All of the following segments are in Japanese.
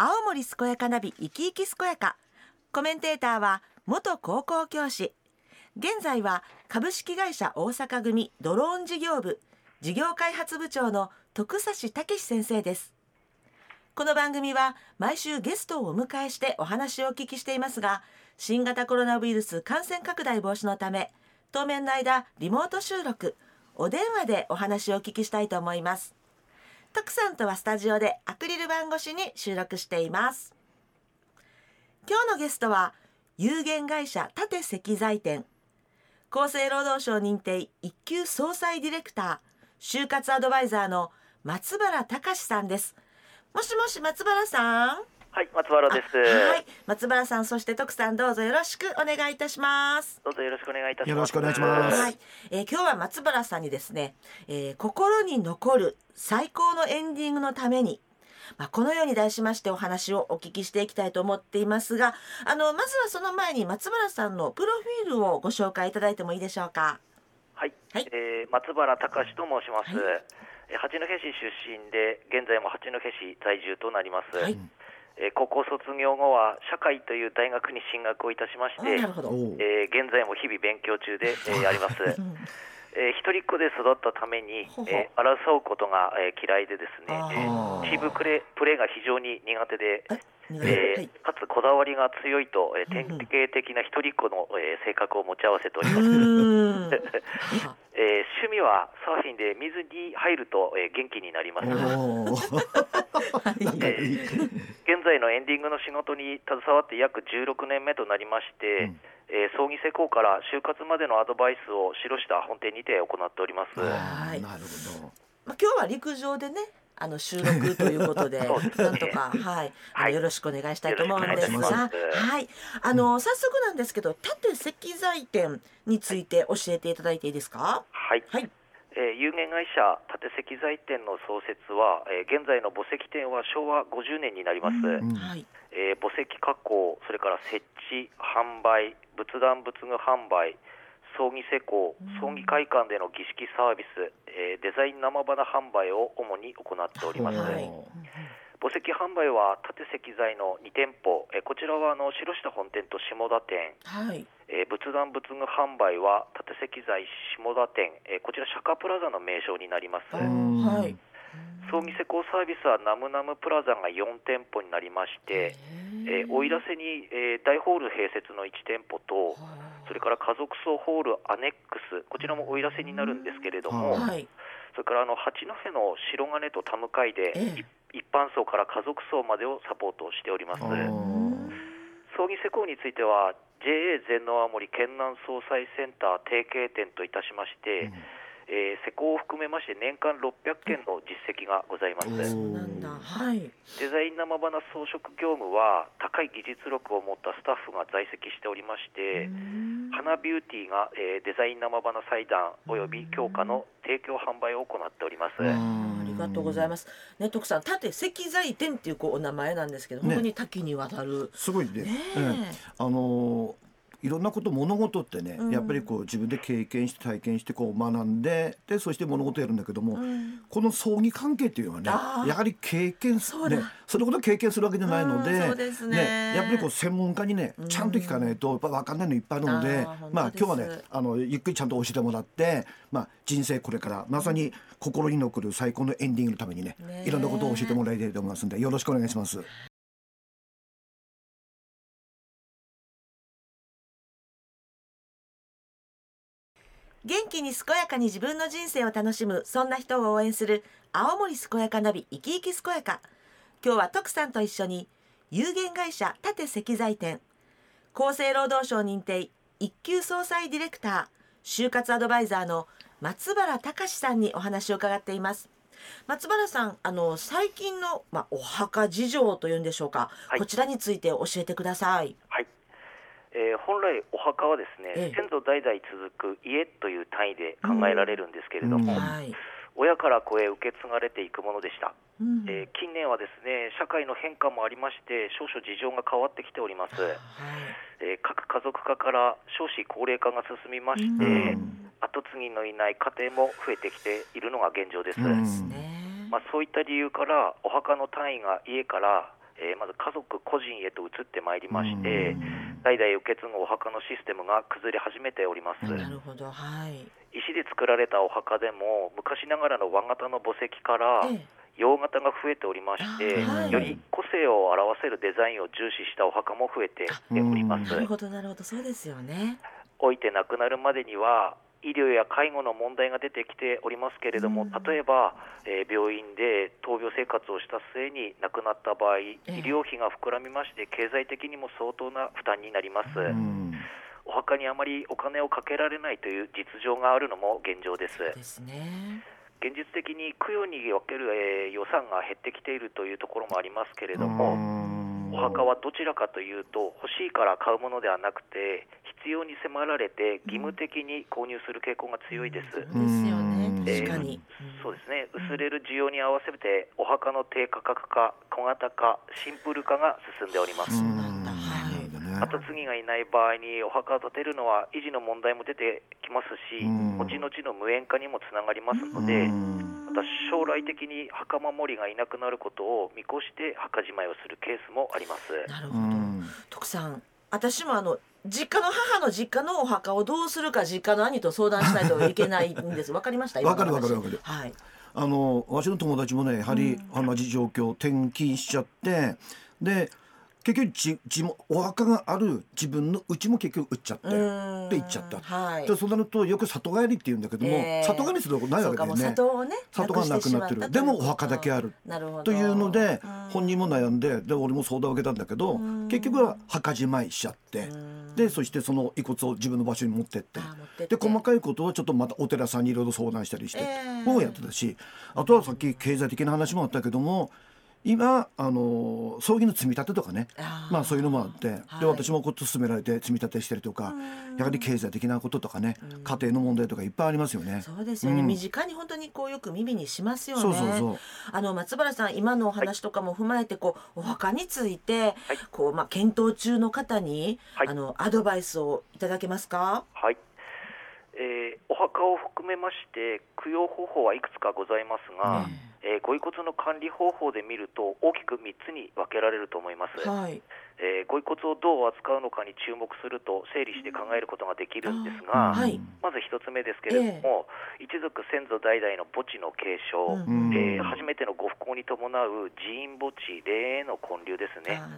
青森健やかナビ生き生き健やか。コメンテーターは元高校教師。現在は株式会社大阪組ドローン事業部事業開発部長の徳指武先生です。この番組は毎週ゲストをお迎えしてお話をお聞きしていますが新型コロナウイルス感染拡大防止のため当面の間リモート収録お電話でお話をお聞きしたいと思います。徳さんとはスタジオでアクリル板越しに収録しています。今日のゲストは有限会社縦石材店。厚生労働省認定一級総裁ディレクター就活アドバイザーの松原隆さんです。もしもし松原さん？はい、松原です。はい松原さんそして徳さんどうぞよろしくお願いいたしますどうぞよろしくお願いいたします。よろしくお願いしますはい、えー今日は松原さんにですね、えー心に残る最高のエンディングのために、まあ、このように題しましてお話をお聞きしていきたいと思っていますがあのまずはその前に松原さんのプロフィールをご紹介いただいてもいいでしょうか？はい、はいえー松原隆と申します。はいえー八戸市出身で現在も八戸市在住となります。はいえー高校卒業後は社会という大学に進学をいたしまして、えー現在も日々勉強中で、えーあります。うん。えー一人っ子で育ったために、えー争うことが、えー嫌いでですね、えー。チームプレープレーが非常に苦手で、えーはい。かつこだわりが強いと、えー典型的な一人っ子の、えー性格を持ち合わせておりうます。えー趣味はサーフィンで水に入ると、えー元気になります。現在のエンディングの仕事に携わって約16年目となりまして、うん。えー葬儀施工から就活までのアドバイスを記した本店にて行っております。はい。なるほど。まあ、今日は陸上でねあの収録ということで なんとか、はい、はい。よろしくお願いしたいと思うんですがはい。あの早速なんですけど縦石材店について教えていただいていいですか？はい、はい。えー有限会社縦石材店の創設は、えー現在の墓石店は昭和50年になります、ん。はい。えー墓石加工それから設置販売仏壇仏具販売葬儀施工葬儀会館での儀式サービス、えーデザイン生花販売を主に行っております、はい。墓石販売は縦石材の2店舗、えーこちらはあの白下本店と下田店、はい。えー仏壇仏具販売は縦石材下田店、えーこちら釈迦プラザの名称になります。葬儀施工サービスはナムナムプラザが4店舗になりまして、えー、奥入瀬に、えー大ホール併設の1店舗とそれから家族葬ホールアネックスこちらも奥入瀬になるんですけれども、ははい。それからあの八戸の白金と田向かいで、ええ。い一般葬から家族葬までをサポートしております。葬儀施工については JA 全農青森県南総裁センター提携店といたしまして、えー施工を含めまして年間600件の実績がございます、そうなんだ。はい。デザイン生花装飾業務は高い技術力を持ったスタッフが在籍しておりまして、花ビューティーが、えーデザイン生花祭壇および強化の提供販売を行っております。ありがとうございます。ね徳さん縦石材店っていうこうお名前なんですけどね。本当に多岐にわたる。すごいね。ねえ。うん。あのーいろんなこと物事ってね、うん。やっぱりこう自分で経験して体験してこう学んででそして物事やるんだけども、うん。この葬儀関係っていうのはねやはり経験すそねそれほど経験するわけじゃないので,、うんですね。やっぱりこう専門家にねうん。ちゃんと聞かないとやっぱ分かんないのいっぱいあるので、あー本当まあ今日はねあのゆっくりちゃんと教えてもらって、まあ、人生これからまさに心に残る最高のエンディングのためにねいろんなことを教えてもらいたいと思いますんでよろしくお願いします。元気に健やかに自分の人生を楽しむそんな人を応援する青森健やかナビ生き生き健やか。今日は徳さんと一緒に有限会社縦石材店厚生労働省認定一級総裁ディレクター就活アドバイザーの松原隆さんにお話を伺っています。松原さんあの最近の、まあ、お墓事情というんでしょうか、はい。こちらについて教えてくださいえー本来お墓はですね、ええ。先祖代々続く家という単位で考えられるんですけれども、うん。はい、親から子へ受け継がれていくものでした、うん。えー近年はですね社会の変化もありまして少々事情が変わってきております、はい。えー核家族化から少子高齢化が進みまして、うん。後継ぎのいない家庭も増えてきているのが現状です、まあ、そういった理由からお墓の単位が家から、えーまず家族個人へと移ってまいりまして、代々受け継ぐお墓のシステムが崩れ始めております。なるほどはい。石で作られたお墓でも昔ながらの和型の墓石からええ。洋型が増えておりまして、あはい。より個性を表せるデザインを重視したお墓も増えております。なるほどなるほど。そうですよね。老いて亡くなるまでには医療や介護の問題が出てきておりますけれども、うん。例えば、えー病院で闘病生活をした末に亡くなった場合、医え。療費が膨らみまして経済的にも相当な負担になります、うん。お墓にあまりお金をかけられないという実情があるのも現状です。ですね。現実的に供養における、えー予算が減ってきているというところもありますけれども、お墓はどちらかというと欲しいから買うものではなくて必要に迫られて義務的に購入する傾向が強いです、そうですよね。うん。確かに、そうですね。薄れる需要に合わせてお墓の低価格化小型化シンプル化が進んでおります、後継ぎがいない場合にお墓を建てるのは維持の問題も出てきますし、うん。後々の無縁化にもつながりますので、また将来的に墓守りがいなくなることを見越して墓じまいをするケースもあります。なるほど、徳さん私もあの実家の母の実家のお墓をどうするか実家の兄と相談しないといけないんです。わかりました？わかるわかるわかる。はい。あのわしの友達もねやはり同じ状況転勤しちゃってで結局じじもお墓がある自分の家も結局売っちゃってうーんで行っちゃった。はい。でそうなるとよく里帰りって言うんだけども、え。ー里帰りするとこないわけだよね。里をね里がなくなってる。でもお墓だけある。というのでうん。本人も悩んでで俺も相談を受けたんだけどうん。結局は墓じまいしちゃってうん。でそしてその遺骨を自分の場所に持ってって。で細かいことをちょっとまたお寺さんにいろいろ相談したりしてえーもうやってたしあとはさっき経済的な話もあったけども今あの葬儀の積み立てとかね。まあそういうのもあって、はい。で私もこう勧められて積み立てしたりとかうん。やはり経済的なこととかねうん。家庭の問題とかいっぱいありますよね。そうですよね、うん。身近に本当にこうよく耳にしますよね。そうそうそう。あの松原さん今のお話とかも踏まえてこうお墓について、こうまあ検討中の方に、はい。あのアドバイスをいただけますか？はい、えーお墓を含めまして供養方法はいくつかございますが、えーご遺骨の管理方法で見ると大きく3つに分けられると思います、はい。えーご遺骨をどう扱うのかに注目すると整理して考えることができるんですが、はい。まず1つ目ですけれども、一族先祖代々の墓地の継承、うん。えー初めてのご不幸に伴う寺院墓地霊への建立ですね、あ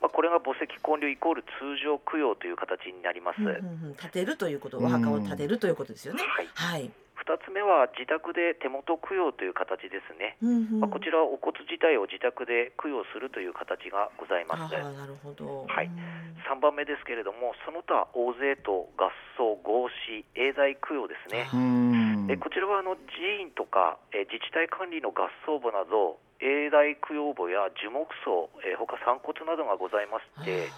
まあ、これが墓石建立イコール通常供養という形になります、ーうんうんうん。建てるということお墓を建てるということですよね。はい。はい、2つ目は自宅で手元供養という形ですね、うんうん。まあ、こちらはお骨自体を自宅で供養するという形がございますなるほど。はい。うん。3番目ですけれどもその他大勢と合葬合祀永代供養ですね。うん。えこちらはあの寺院とかえ自治体管理の合葬墓など永代供養墓や樹木葬え他散骨などがございまして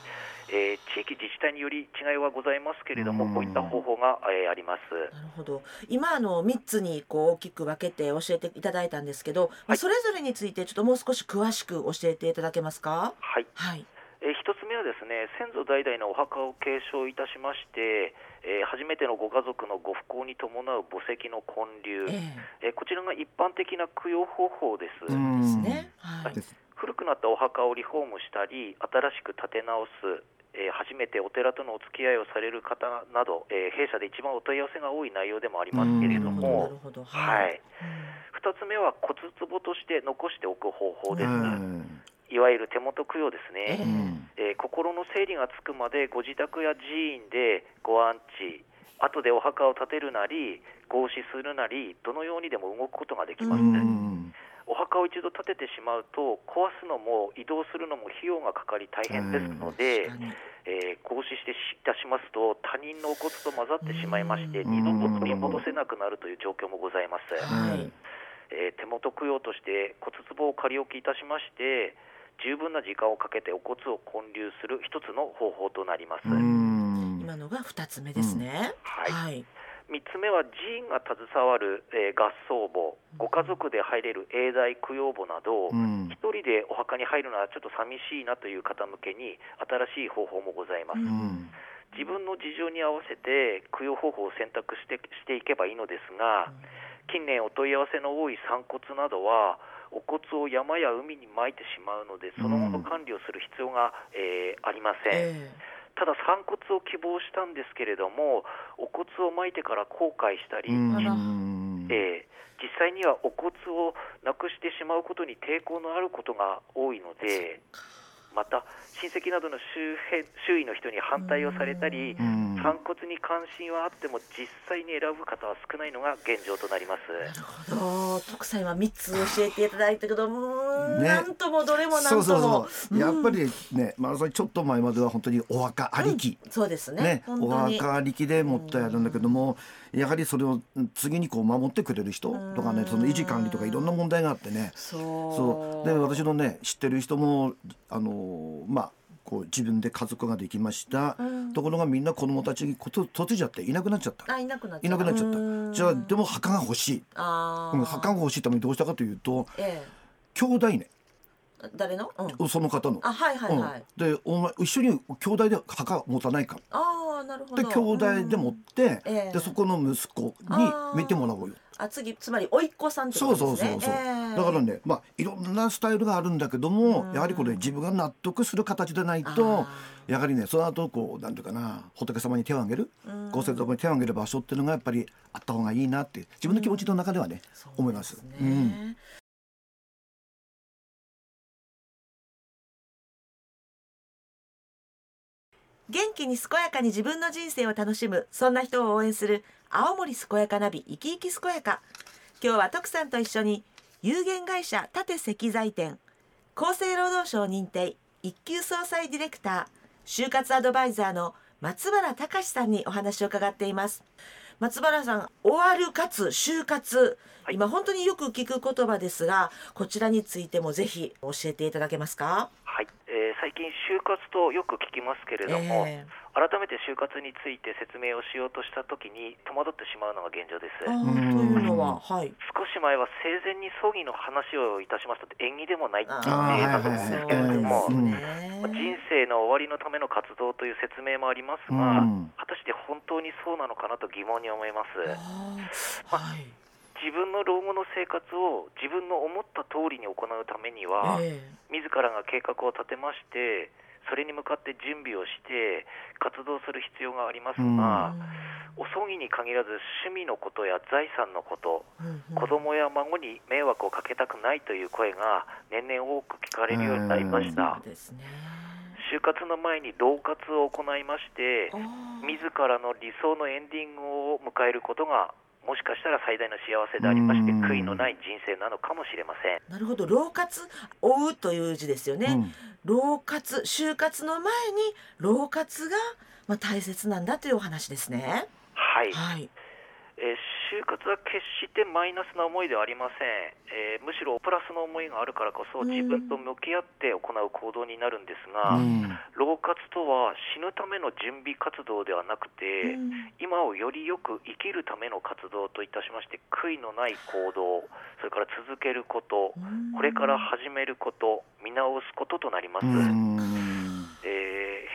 えー地域自治体により違いはございますけれどもうん。こういった方法がえーあります。なるほど。今あの3つにこう大きく分けて教えていただいたんですけど、まあ、それぞれについてちょっともう少し詳しく教えていただけますか？はい。はい。えー一つ目はですね先祖代々のお墓を継承いたしまして、えー初めてのご家族のご不幸に伴う墓石の建立、ええ。ーこちらが一般的な供養方法です、ですね。はい。です古くなったお墓をリフォームしたり新しく建て直す、えー初めてお寺とのお付き合いをされる方など、えー弊社で一番お問い合わせが多い内容でもありますけれども、はい、2つ目は骨壺として残しておく方法です、うん。いわゆる手元供養ですね、えー心の整理がつくまでご自宅や寺院でご安置後でお墓を建てるなり合祀するなりどのようにでも動くことができます、うん。お墓を一度建ててしまうと壊すのも移動するのも費用がかかり大変ですので、えー合祀していたしますと他人のお骨と混ざってしまいましてうん。二度と取り戻せなくなるという状況もございます、はい。えー手元供養として骨壺を仮置きいたしまして十分な時間をかけてお骨を建立する一つの方法となります、うん。今のが2つ目ですね、はい。はい3つ目は寺院が携わる、えー合葬墓ご家族で入れる永代供養墓など、うん。一人でお墓に入るのはちょっと寂しいなという方向けに新しい方法もございます、うん。自分の事情に合わせて供養方法を選択してしていけばいいのですが近年お問い合わせの多い散骨などはお骨を山や海に撒いてしまうのでその後の管理をする必要が、えーありません、えただ散骨を希望したんですけれどもお骨を撒いてから後悔したり、えー実際にはお骨をなくしてしまうことに抵抗のあることが多いのでまた親戚などの周辺周囲の人に反対をされたりうん散骨に関心はあっても実際に選ぶ方は少ないのが現状となります。なるほど。徳さんは三つ教えていただいたけどうーん、ね。なんともどれもなんとそうもそうそう。やっぱりねマラソンちょっと前までは本当にお墓あり。き、そうですね。ね、お本当に。墓ありきでもったいあるんだけども、やはりそれを次にこう守ってくれる人とかねその維持管理とかいろんな問題があってね。そう。そう。で私のね知ってる人もあのまあこう自分で家族ができました、うん。ところがみんな子供たちにこと嫁いじゃっていなくなっちゃった。あいなくなっちゃった。うん。じゃあでも墓が欲しい、あー。うん、墓が欲しいためにどうしたかというとえ兄弟ね。え誰の、うん、その方の。あはいはいはい、うん、でお前一緒に兄弟で墓持たないかああなるほど。で兄弟で持って、ええ。でそこの息子に見てもらおうよ。あ次つまり甥っ子さんってこそうとですね。そうそうそう、ええ。だからねまあいろんなスタイルがあるんだけども、うん。やはりこれ自分が納得する形でないとあやはりねその後こうなんていうかな仏様に手を挙げる、うん。ご先祖様に手を挙げる場所っていうのがやっぱりあった方がいいなって自分の気持ちの中ではね、そう思います。ですねうん元気に健やかに自分の人生を楽しむそんな人を応援する青森健やかナビ生き生き健やか。今日は徳さんと一緒に有限会社縦石材店厚生労働省認定一級総裁ディレクター就活アドバイザーの松原隆さんにお話を伺っています。松原さん終わるかつ就活、はい。今本当によく聞く言葉ですがこちらについてもぜひ教えていただけますか？はい、えー最近就活とよく聞きますけれども、ええ改めて就活について説明をしようとしたときに戸惑ってしまうのが現状です。というのははい少し前は生前に葬儀の話をいたしますと縁起でもないって言あってーたと思うんですけれども、うん人生の終わりのための活動という説明もありますうが、ん果たして本当にそうなのかなと疑問に思います。はい。自分の老後の生活を自分の思った通りに行うためには、え自らが計画を立てましてそれに向かって準備をして活動する必要がありますうん。が、お葬儀に限らず趣味のことや財産のこと、うんうん。子供や孫に迷惑をかけたくないという声が年々多く聞かれるようになりました。就活の前に老活を行いまして自らの理想のエンディングを迎えることがもしかしたら最大の幸せでありましてうん悔いのない人生なのかもしれませんなるほど老活追うという字ですよね。うん老活就活の前に老活がまあ大切なんだというお話ですね。はいはい。えー就活は決してマイナスな思いではありません、えーむしろプラスの思いがあるからこそうん。自分と向き合って行う行動になるんですが、うん。老活とは死ぬための準備活動ではなくて、うん。今をよりよく生きるための活動といたしまして悔いのない行動それから続けることうん。これから始めること見直すこととなります、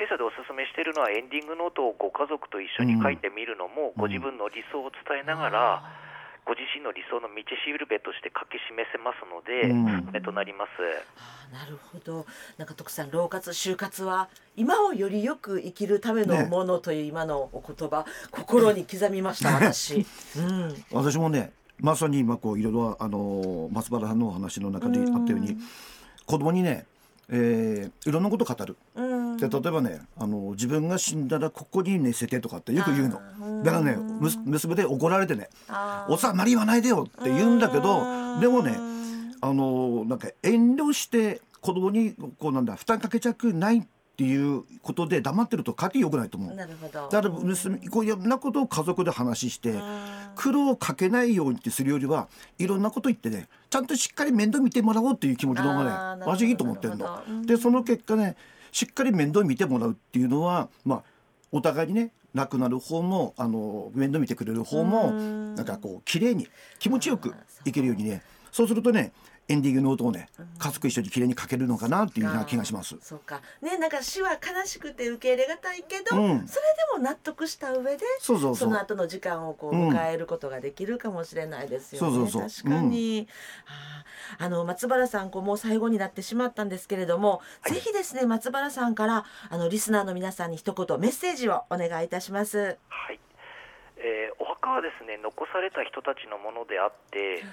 弊社でお勧めしているのはエンディングノートをご家族と一緒に書いてみるのも、うん。ご自分の理想を伝えながら、ご自身の理想の道しるべとして書き示せますので、うん。となります。なるほど。なんか徳さん老活就活は今をよりよく生きるためのね。ものという今のお言葉、心に刻みました私、うん、私もねまさに今こういろいろあの松原さんのお話の中であったように、子供にね、えーいろんなこと語る。うん。で例えばねあの自分が死んだらここに寝せてとかってよく言うの。だからね娘で怒られてね「あー。おさあまり言わないでよ」って言うんだけどうん。でもねあのなんか遠慮して子供にこうなんだ負担かけちゃくないっていうことで黙ってると家庭良くないと思う。なるほど。だから娘こういろんなことを家族で話してうん苦労をかけないようにってするよりはいろんなこと言ってねちゃんとしっかり面倒見てもらおうっていう気持ちの方がね私いいと思ってるの。でその結果ねしっかり面倒見てもらうっていうのはまあお互いにね亡くなる方もあの面倒見てくれる方もうん。なんかこう綺麗に気持ちよくいけるようにねそうするとねエンディングの音をね、家族一緒に綺麗にかけるのかなっていうような気がします。そうか。ねなんか死は悲しくて受け入れがたいけど、うん。それでも納得した上でそうそうそう。の後の時間をこううん迎えることができるかもしれないですよね。そうそうそう。確かに、はああの松原さんこうもう最後になってしまったんですけれども、ぜひですね松原さんからあのリスナーの皆さんに一言メッセージをお願いいたします。はいえーお墓はですね残された人たちのものであって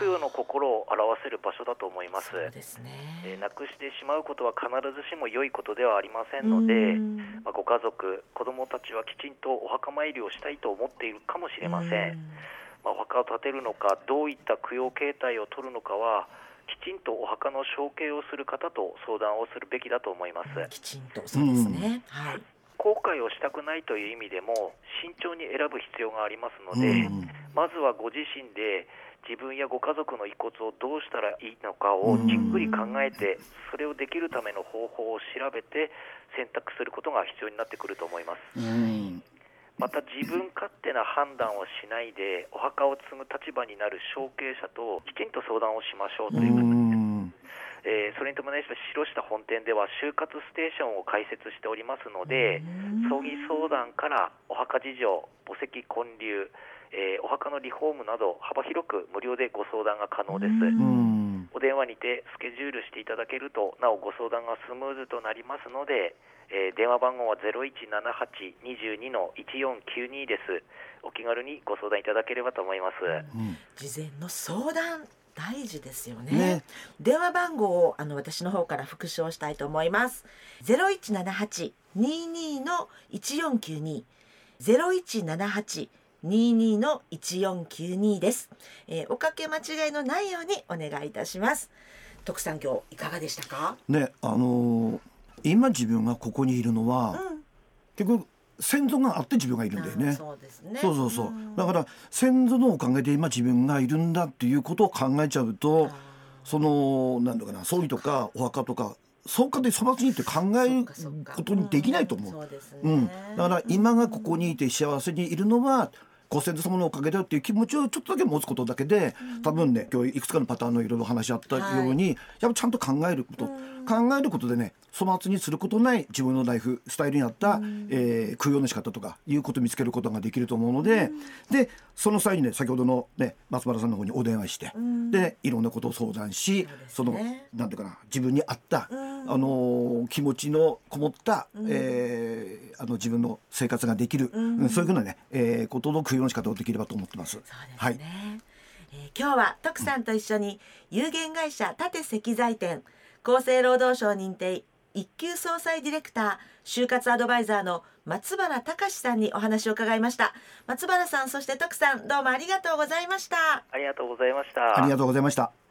供養の心を表せる場所だと思います。そうですね。えーなくしてしまうことは必ずしも良いことではありませんので、うんまあ、ご家族、子どもたちはきちんとお墓参りをしたいと思っているかもしれません。まあ、お墓を建てるのか、どういった供養形態を取るのかは、きちんとお墓の承継をする方と相談をするべきだと思います。きちんとそうですね。はい。後悔をしたくないという意味でも、慎重に選ぶ必要がありますのうで、ん。まずはご自身で自分やご家族の遺骨をどうしたらいいのかをじっくり考えて、それをできるための方法を調べて選択することが必要になってくると思います。うん。また自分勝手な判断をしないでお墓を継ぐ立場になる承継者ときちんと相談をしましょうとういうえーそれに伴いまして白下本店では就活ステーションを開設しておりますので葬儀相談からお墓事情墓石建立、えーお墓のリフォームなど幅広く無料でご相談が可能です。うん。お電話にてスケジュールしていただけるとなおご相談がスムーズとなりますので、えー電話番号は0178-22の1492です。お気軽にご相談いただければと思います、うん。事前の相談大事ですよね。ね。電話番号をあの私の方から復唱したいと思います。ゼロ一七八二二の一四九二。ゼロ一七八二二の一四九二です、えーおかけ間違いのないようにお願いいたします。徳さん今日いかがでしたか？ねあのー今自分がここにいるのは、うん。結局先祖があって自分がいるんだよね。そうですね。そうそうそう、ん。だから先祖のおかげで今自分がいるんだっていうことを考えちゃうとあそのなんだかな葬儀とかお墓とかそうかで粗末にって考えることにできないと思う。そうですね、うん、だから今がここにいて幸せにいるのはご先祖様のおかげだよっていう気持ちをちょっとだけ持つことだけで多分ね今日いくつかのパターンのいろいろ話し合ったように、やっぱちゃんと考えること、考えることでね粗末にすることない自分のライフスタイルに合った、えー供養の仕方とかいうことを見つけることができると思うので、でその際にね先ほどのね松原さんの方にお電話して、でいろんなことを相談しそ,、ね。のなんていうかな自分に合った、あのー気持ちのこもった、えーあの自分の生活ができる、うんそういうふうなね、えーことの供養の仕方をできるばと思ってます。そうですね、はい。えー今日は徳さんと一緒に有限会社立石材店厚生労働省認定一級総裁ディレクター就活アドバイザーの松原隆さんにお話を伺いました松原さんそして徳さんどうもありがとうございましたありがとうございましたありがとうございました。